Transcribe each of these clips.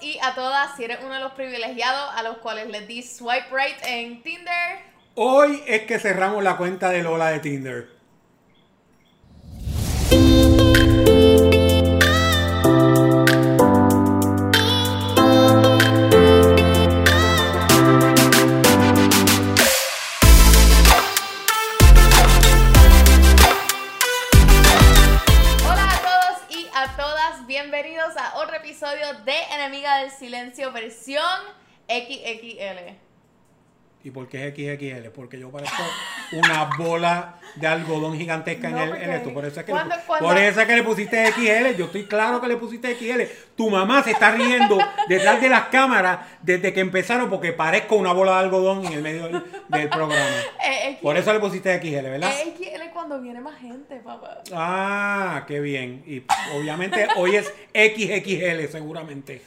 y a todas, si eres uno de los privilegiados a los cuales les di swipe right en Tinder. Hoy es que cerramos la cuenta de Lola de Tinder. De Enemiga del Silencio versión XXL. ¿Y por qué es XXL? Porque yo parezco una bola de algodón gigantesca No, en, el, en esto. Por eso, es que le, por eso es que le pusiste XL. Yo estoy claro que le pusiste XL. Tu mamá se está riendo detrás de las cámaras desde que empezaron porque parezco una bola de algodón en el medio del, del programa. Eh, Por eso le pusiste XL, ¿verdad? eh, XL cuando viene más gente, papá. Ah, qué bien. Y obviamente hoy es XXL seguramente.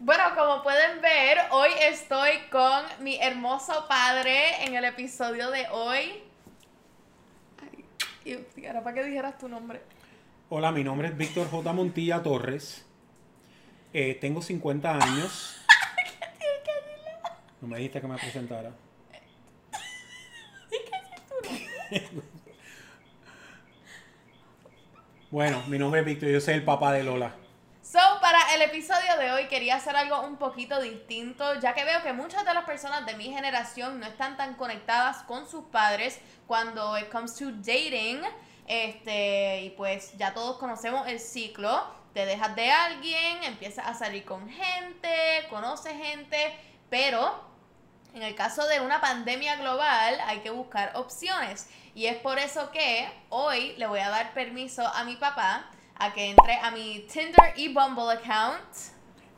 Bueno, como pueden ver, hoy estoy con mi hermoso padre en el episodio de hoy. Ay, y ahora para que dijeras tu nombre. Hola, mi nombre es Víctor J. Montilla Torres. Eh, tengo 50 años. No me dijiste que me presentara. Bueno, mi nombre es Víctor, yo soy el papá de Lola. El episodio de hoy quería hacer algo un poquito distinto, ya que veo que muchas de las personas de mi generación no están tan conectadas con sus padres cuando it comes to dating. Este, y pues ya todos conocemos el ciclo. Te dejas de alguien, empiezas a salir con gente, conoces gente, pero en el caso de una pandemia global hay que buscar opciones. Y es por eso que hoy le voy a dar permiso a mi papá a que entre a mi Tinder y Bumble account.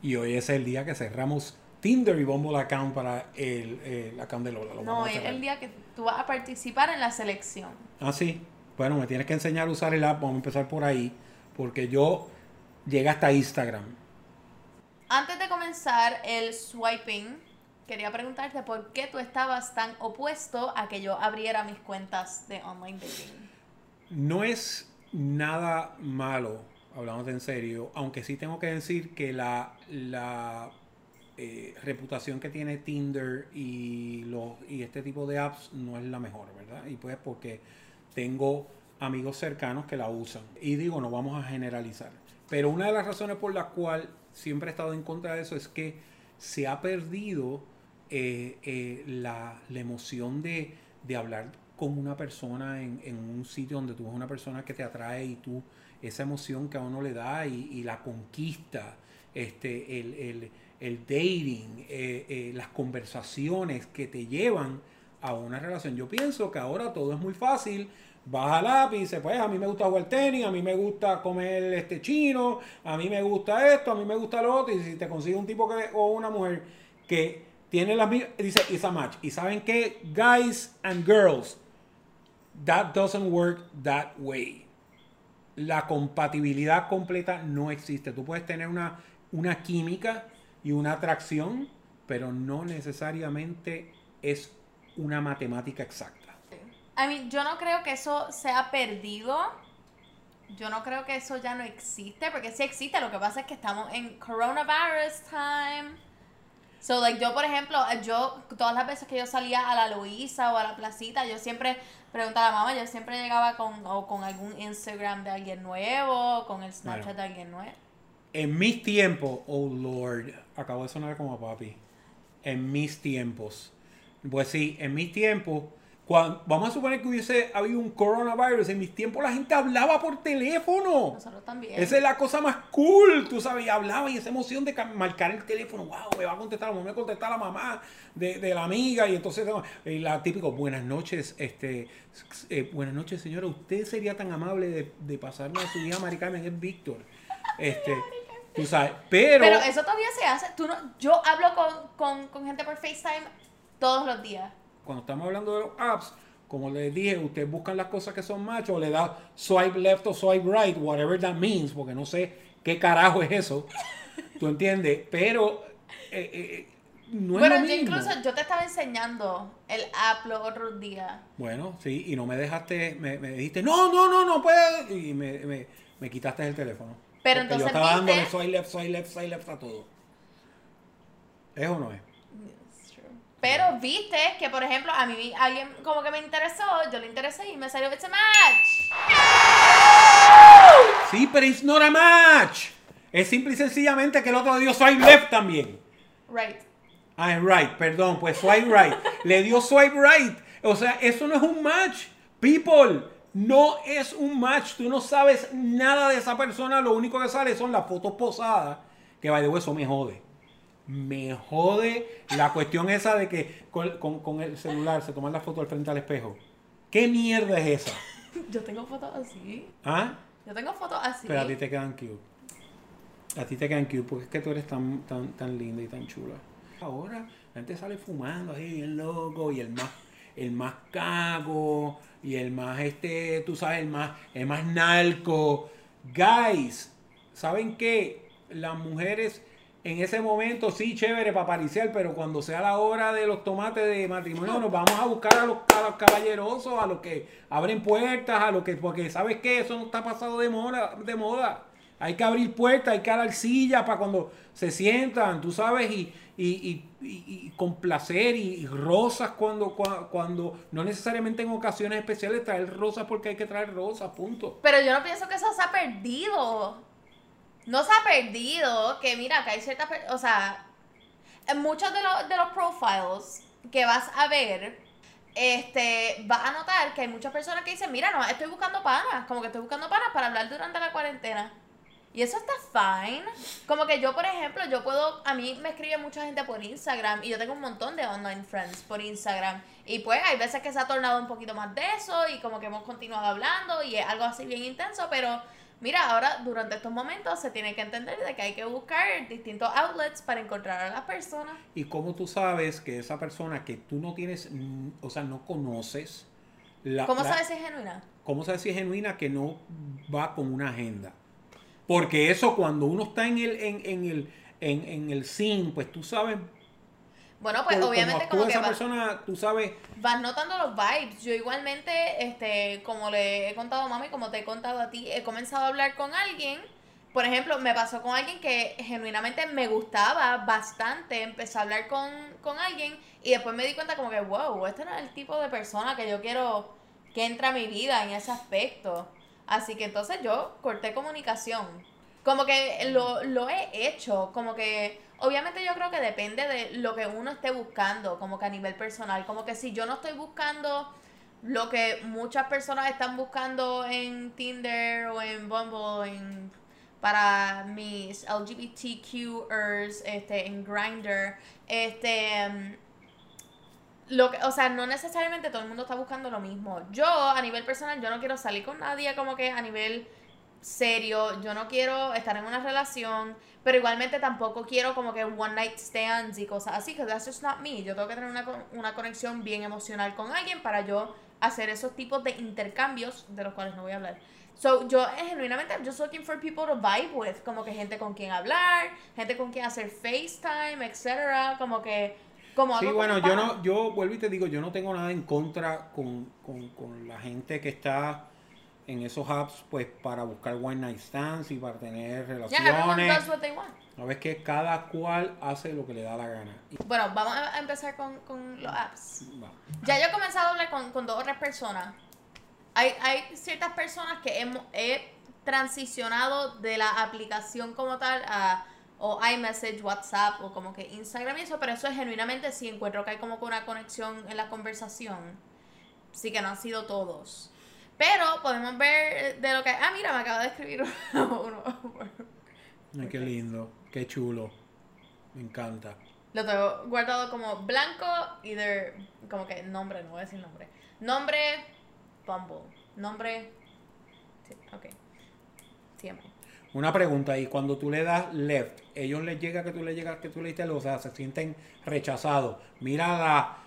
Y hoy es el día que cerramos Tinder y Bumble account para el, el account de Lola. Lo No, es el día que tú vas a participar en la selección. Ah, sí. Bueno, me tienes que enseñar a usar el app. Vamos a empezar por ahí. Porque yo llegué hasta Instagram. Antes de comenzar el swiping, quería preguntarte por qué tú estabas tan opuesto a que yo abriera mis cuentas de online dating. No es nada malo, hablando en serio, aunque sí tengo que decir que la, la eh, reputación que tiene Tinder y, los, y este tipo de apps no es la mejor, ¿verdad? Y pues porque tengo amigos cercanos que la usan. Y digo, no vamos a generalizar. Pero una de las razones por la cual siempre he estado en contra de eso es que se ha perdido eh, eh, la, la emoción de, de hablar con una persona en, en un sitio donde tú ves una persona que te atrae y tú, esa emoción que a uno le da y, la conquista, este, el, el- el dating, eh, eh, las conversaciones que te llevan a una relación. Yo pienso que ahora todo es muy fácil. Vas y dices, pues a mí me gusta jugar tenis, a mí me gusta comer este chino, a mí me gusta esto, a mí me gusta lo otro. Y si te consigues un tipo que, o una mujer que tiene las mismas, dice, it's a match. Y saben que, guys and girls, that doesn't work that way. La compatibilidad completa no existe. Tú puedes tener una, una química y una atracción, pero no necesariamente es una matemática exacta. I mean, yo no creo que eso sea perdido. Yo no creo que eso ya no existe, porque sí existe. Lo que pasa es que estamos en coronavirus time. So, like, yo, por ejemplo, yo, todas las veces que yo salía a la Luisa o a la placita, yo siempre preguntaba a mamá, yo siempre llegaba con, o con algún Instagram de alguien nuevo, o con el Snapchat Bueno. de alguien nuevo. En mis tiempos, oh Lord, acabo de sonar como papi. En mis tiempos. Pues sí, en mis tiempos, cuan- vamos a suponer que hubiese habido un coronavirus. En mis tiempos la gente hablaba por teléfono. Nosotros también. Esa es la cosa más cool, tú sabes, y hablaba y esa emoción de ca- marcar el teléfono, wow, me va a contestar, me va a contestar la mamá de, de la amiga, y entonces la típico, buenas noches, este, eh, buenas noches señora, usted sería tan amable de, de pasarme a su hija Mari Carmen, es Víctor, este, tú sabes, pero, Pero eso todavía se hace. Tú no, yo hablo con, con, con gente por FaceTime todos los días. Cuando estamos hablando de los apps, como les dije, ustedes buscan las cosas que son machos, o le da swipe left o swipe right, whatever that means, porque no sé qué carajo es eso. ¿Tú entiendes? Pero eh, eh, no es bueno, lo yo mismo. incluso yo te estaba enseñando el app los otros días. Bueno, sí, y no me dejaste, me, me dijiste, no, no, no, no puedes, y me, me, me quitaste el teléfono. Pero entonces yo estaba dándole swipe left, swipe left, swipe left a todo. ¿Es o no es? Pero viste que, por ejemplo, a mí alguien como que me interesó, yo le interesé y me salió It's a match. Sí, pero it's not a match. Es simple y sencillamente que el otro le dio swipe left también. Right. Ah, right, perdón, pues swipe right. Le dio swipe right. O sea, eso no es un match. People, no es un match. Tú no sabes nada de esa persona. Lo único que sale son las fotos posadas. Que by the way, eso me jode. Me jode la cuestión esa de que con, con- con el celular se toman la foto al frente al espejo. ¿Qué mierda es esa? Yo tengo fotos así. ¿Ah? Yo tengo fotos así. Pero a ti te quedan cute. A ti te quedan cute porque es que tú eres tan, tan, tan linda y tan chula. Ahora la gente sale fumando ahí bien loco y el más, el más cago y el más este, tú sabes, el más, el más narco. Guys, ¿saben qué? Las mujeres en ese momento sí, chévere para pariciar, pero cuando sea la hora de los tomates de matrimonio, nos vamos a buscar a los, a caballerosos, a los que abren puertas, a los que, porque ¿sabes qué? Eso no está pasado de moda, de moda. Hay que abrir puertas, hay que dar silla para cuando se sientan, tú sabes, y, y, y, y- y con placer y, rosas cuando, cua- cuando, no necesariamente en ocasiones especiales traer rosas porque hay que traer rosas, punto. Pero yo no pienso que eso se ha perdido. No se ha perdido. Que mira, que hay ciertas. O sea, en muchos de los, de los profiles que vas a ver, este, vas a notar que hay muchas personas que dicen: Mira, no, estoy buscando panas. Como que estoy buscando panas para hablar durante la cuarentena. Y eso está fine. Como que yo, por ejemplo, yo puedo, a mí me escribe mucha gente por Instagram y yo tengo un montón de online friends por Instagram. Y pues hay veces que se ha tornado un poquito más de eso y como que hemos continuado hablando y es algo así bien intenso, pero mira, ahora durante estos momentos se tiene que entender de que hay que buscar distintos outlets para encontrar a las personas. Y cómo tú sabes que esa persona que tú no tienes, mm, o sea, no conoces, la, ¿Cómo la- sabes si es genuina? ¿Cómo sabes si es genuina que no va con una agenda? Porque eso cuando uno está en el, en, en el, en, en el scene, pues tú sabes, Bueno, pues obviamente como que esa va- persona, tú sabes, vas notando los vibes. Yo igualmente, este, como le he contado a mami, como te he contado a ti, he comenzado a hablar con alguien. Por ejemplo, me pasó con alguien que genuinamente me gustaba bastante. Empecé a hablar con, con alguien y después me di cuenta como que, wow, este no es el tipo de persona que yo quiero que entre a mi vida en ese aspecto. Así que entonces yo corté comunicación. Como que lo, lo he hecho, como que obviamente yo creo que depende de lo que uno esté buscando, como que a nivel personal, como que si yo no estoy buscando lo que muchas personas están buscando en Tinder o en Bumble, en, para mis LGBTQers, este, en Grindr, este, lo que, o sea, no necesariamente todo el mundo está buscando lo mismo. Yo, a nivel personal, yo no quiero salir con nadie como que a nivel serio, yo no quiero estar en una relación, pero igualmente tampoco quiero como que one night stands y cosas así, que that's just not me. Yo tengo que tener una, con- una conexión bien emocional con alguien para yo hacer esos tipos de intercambios de los cuales no voy a hablar. So, yo eh, genuinamente, I'm just looking for people to vibe with, como que gente con quien hablar, gente con quien hacer FaceTime, etcétera, como que como sí, bueno, yo no, yo vuelvo y te digo, yo no tengo nada en contra con, con, con la gente que está en esos apps, pues para buscar one night stands y para tener relaciones. Sabes que cada cual hace lo que le da la gana. Bueno, vamos a empezar con, con los apps. va. Ya yo he comenzado a hablar con, con dos o tres personas. Hay, hay ciertas personas que hemos, he transicionado de la aplicación como tal a o iMessage, WhatsApp o como que Instagram y eso, pero eso es genuinamente si encuentro que hay como que una conexión en la conversación. Sí que no han sido todos. Pero podemos ver de lo que... Ah, mira, me acaba de escribir uno. Ay, qué lindo, qué chulo. Me encanta. Lo tengo guardado como blanco, either, como que nombre, no voy a decir nombre. Nombre, Bumble. Nombre, sí, ok. Siempre. Una pregunta, y cuando tú le das left, ellos les llega que tú le llegas que tú le diste, o sea, se sienten rechazados. Mira la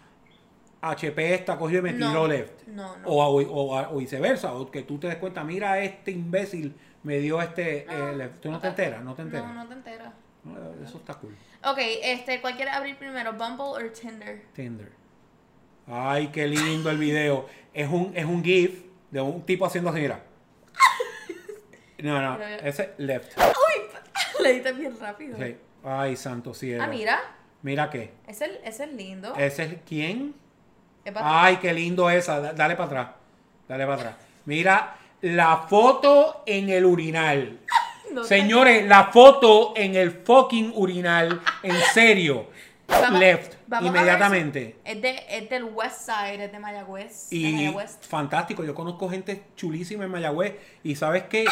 HP esta cogió y me No, tiró left. no, no. O, o, o- viceversa, o que tú te des cuenta, mira este imbécil me dio este No, eh, left. Tú no te enteras, no te enteras. No, no te enteras. Eso está cool. Ok, este, ¿cuál quiere abrir primero? ¿Bumble o Tinder? Tinder. Ay, qué lindo el video. Es un, es un GIF de un tipo haciendo así, mira. No, no, ese left. ¡Uy! Leíste bien rápido. Sí. Ay, santo cielo. Ah, mira. Mira qué. Ese, es- ese es lindo. ¿Ese es quién? Ay, qué lindo esa. Da- Dale para atrás. Dale para atrás. Mira la foto en el urinal. No. Señores, la foto en el fucking urinal. En serio. Vamos- Left. vamos inmediatamente. si- Es, de, es del West Side, es de Mayagüez. de Y Mayagüez. fantástico, yo conozco gente chulísima en Mayagüez. Y sabes qué?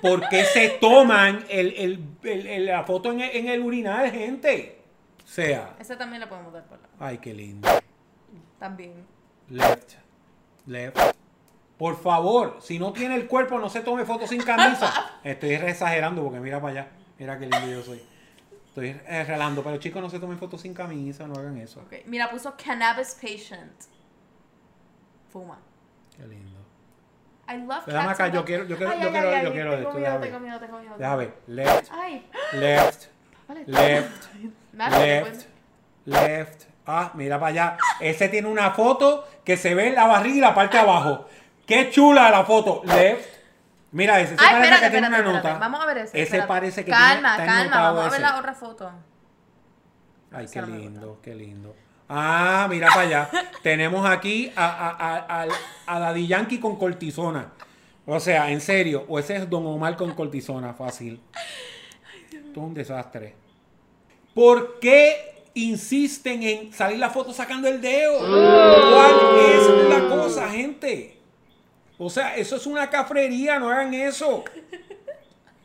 ¿Por qué se toman el, el- el- la foto en el, en el urinal, gente? O sea, Ese también le podemos dar por la. ay, qué lindo. También. Left. Left. Por favor, si no tiene el cuerpo, no se tome fotos sin camisa. Estoy exagerando porque mira para allá. Mira qué lindo yo soy. Estoy relando, pero chicos, no se tomen fotos sin camisa, no hagan eso. Mira, puso cannabis patient. Fuma. Qué lindo. I love cats acá, yo quiero- yo quiero- Ay, yo ay, quiero- ay, yo esto, miedo, déjame tengo ver. miedo, tengo miedo. Deja ver. Left, left, left, left, left. Ah, mira para allá. Ese tiene una foto que se ve la barriga y la parte de abajo. Qué chula la foto. Left. Mira ese. ese Ay, parece espérate, que tiene una espérate. nota. Vamos a ver ese. Ese espérate. parece que Calma, tiene, calma. ennotado Vamos a ver la otra foto. Ay, qué lindo, qué lindo. Ah, mira para allá. Tenemos aquí a, a, a, a- Daddy Yankee con cortisona. O sea, en serio. O ese es Don Omar con cortisona, fácil. Es un desastre. ¿Por qué insisten en salir la foto sacando el dedo? ¿Cuál es la cosa, gente? O sea, eso es una cafrería, no hagan eso.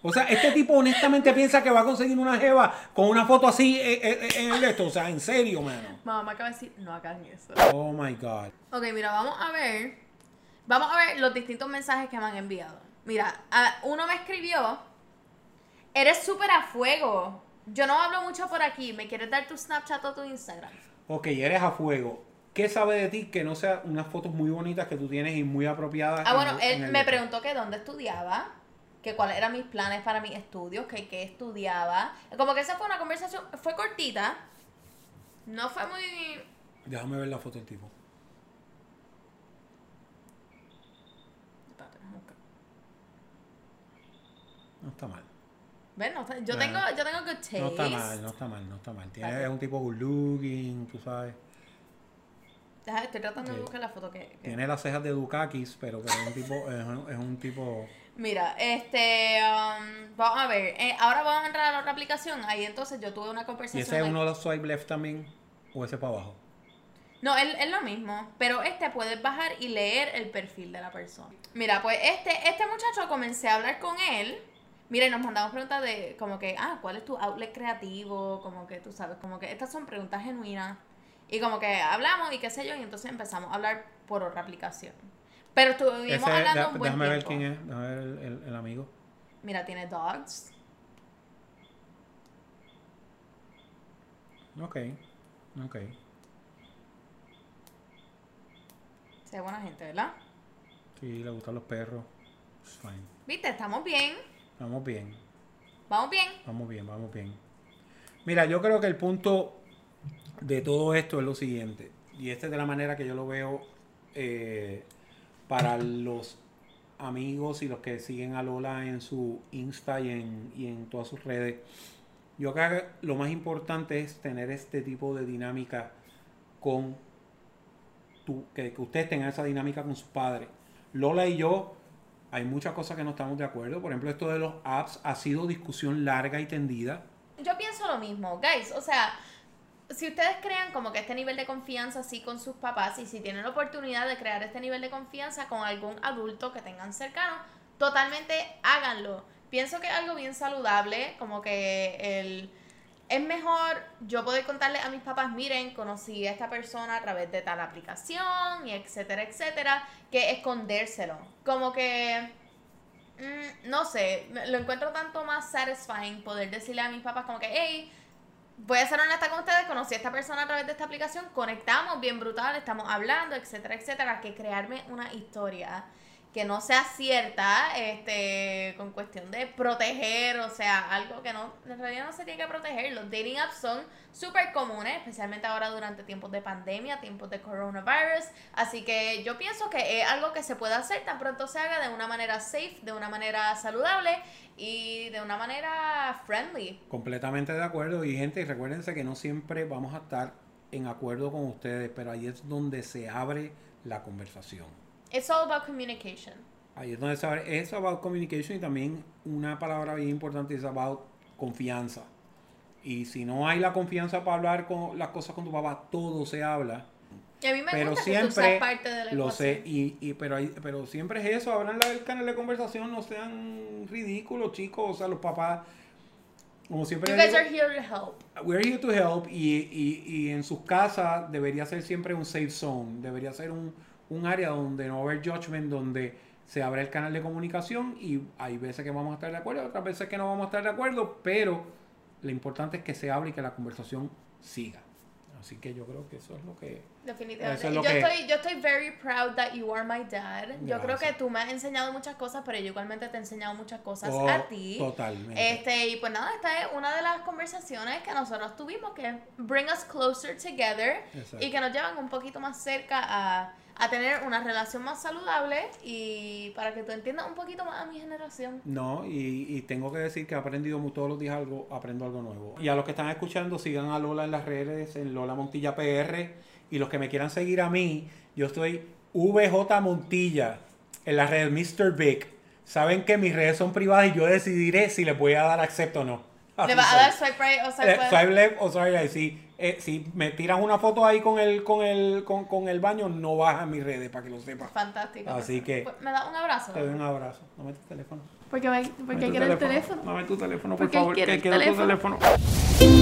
O sea, este tipo honestamente piensa que va a conseguir una jeva con una foto así eh, eh, eh, en el esto. O sea, en serio, mano. Mamá me acaba de decir, no hagan eso. Oh my God. Ok, mira, vamos a ver. Vamos a ver los distintos mensajes que me han enviado. Mira, uno me escribió, eres súper a fuego. Yo no hablo mucho por aquí. ¿Me quieres dar tu Snapchat o tu Instagram? Ok, eres a fuego. ¿Qué sabe de ti que no sean unas fotos muy bonitas que tú tienes y muy apropiadas? Ah, en bueno, el- él me preguntó que dónde estudiaba, que cuáles eran mis planes para mis estudios, que qué estudiaba. Como que esa fue una conversación, fue cortita. No fue muy... Déjame ver la foto del tipo. No está mal. Ven, no está- yo, Bueno, tengo, yo tengo good taste. No está mal, no está mal, no está mal. Tiene, Vale. es un tipo good looking, tú sabes. Deja, estoy tratando de buscar la foto que... que- Tiene las cejas de Dukakis, pero, pero es un tipo, es un, es un tipo. Mira, este, um, vamos a ver, eh, ahora vamos a entrar a la otra aplicación, ahí entonces yo tuve una ¿Y conversación. ese es uno de los swipe left también? ¿O ese para abajo? No, es, es lo mismo, pero este puedes bajar y leer el perfil de la persona. Mira, pues este, este muchacho comencé a hablar con él, mira, y nos mandamos preguntas de como que, ah, ¿cuál es tu outlet creativo? Como que tú sabes, como que estas son preguntas genuinas. Y como que hablamos y qué sé yo, y entonces empezamos a hablar por otra aplicación. Pero estuvimos Ese, hablando da- un buen déjame ver tiempo. quién es, déjame ver el, el- el amigo. Mira, tiene dogs. Ok, ok. Se buena gente, ¿verdad? Sí, le gustan los perros. It's fine. Viste, estamos bien. Vamos bien, Vamos bien. vamos bien, vamos bien. Mira, yo creo que el punto de todo esto es lo siguiente. Y esta es de la manera que yo lo veo eh, para los amigos y los que siguen a Lola en su Insta y en, y en todas sus redes. Yo creo que lo más importante es tener este tipo de dinámica con tu, que, que ustedes tengan esa dinámica con sus padres. Lola y yo, hay muchas cosas que no estamos de acuerdo. Por ejemplo, esto de los apps ha sido discusión larga y tendida. Yo pienso lo mismo, guys. O sea, si ustedes crean como que este nivel de confianza así con sus papás y si tienen la oportunidad de crear este nivel de confianza con algún adulto que tengan cercano, totalmente háganlo. Pienso que es algo bien saludable, como que el... Es mejor yo poder contarle a mis papás, miren, conocí a esta persona a través de tal aplicación y etcétera, etcétera, que escondérselo. Como que Mm, no sé, lo encuentro tanto más satisfying poder decirle a mis papás como que, hey, voy a ser honesta con ustedes, conocí a esta persona a través de esta aplicación, conectamos bien brutal, estamos hablando, etcétera, etcétera, que crearme una historia que no sea cierta, este, con cuestión de proteger, o sea, algo que no, en realidad no se tiene que proteger. Los dating apps son súper comunes, especialmente ahora durante tiempos de pandemia, tiempos de coronavirus. Así que yo pienso que es algo que se puede hacer tan pronto se haga de una manera safe, de una manera saludable y de una manera friendly. Completamente de acuerdo. Y gente, recuérdense que no siempre vamos a estar en acuerdo con ustedes, pero ahí es donde se abre la conversación. It's all about communication. Ahí es donde se abre, es about communication y también una palabra bien importante es about confianza. Y si no hay la confianza para hablar con las cosas con tu papá, todo se habla. Y a mí me Pero gusta que tú siempre parte de la Lo sé, y, y, pero, hay- pero siempre es eso, abran el canal de conversación, no sean ridículos, chicos, o sea, los papás, como siempre You guys digo, are here to help. we're here to help, y, y, y en sus casas debería ser siempre un safe zone, debería ser un, un área donde no va a haber judgment, donde se abre el canal de comunicación, y hay veces que vamos a estar de acuerdo, otras veces que no vamos a estar de acuerdo, pero lo importante es que se hable y que la conversación siga. Así que yo creo que eso es lo que... Definitivamente. Es lo yo, que- estoy, yo estoy very proud that you are my dad. Yo creo que Gracias. tú me has enseñado muchas cosas, pero yo igualmente te he enseñado muchas cosas Oh, a ti. Totalmente. Este, y pues nada, esta es una de las conversaciones que nosotros tuvimos que bring us closer together Exacto. y que nos llevan un poquito más cerca a, a tener una relación más saludable y para que tú entiendas un poquito más a mi generación. No, y, y tengo que decir que he aprendido todos los días algo, aprendo algo nuevo. Y a los que están escuchando, sigan a Lola en las redes, en Lola Montilla PR. Y los que me quieran seguir a mí, yo estoy VJ Montilla en las redes Mr. Big. Saben que mis redes son privadas y yo decidiré si les voy a dar acepto o no. ¿Le vas a dar swipe right o swipe Eh, left? swipe left o swipe right. Eh, si me tiran una foto ahí con el, con el, con, con el baño, no baja mis redes para que lo sepas. Fantástico. Así que- Pues, ¿Me das un abrazo? Te doy un abrazo. Dame tu teléfono. Porque, me, porque quiero el teléfono. Dame tu teléfono, por Porque favor. quiero Que el quiero tu teléfono. teléfono.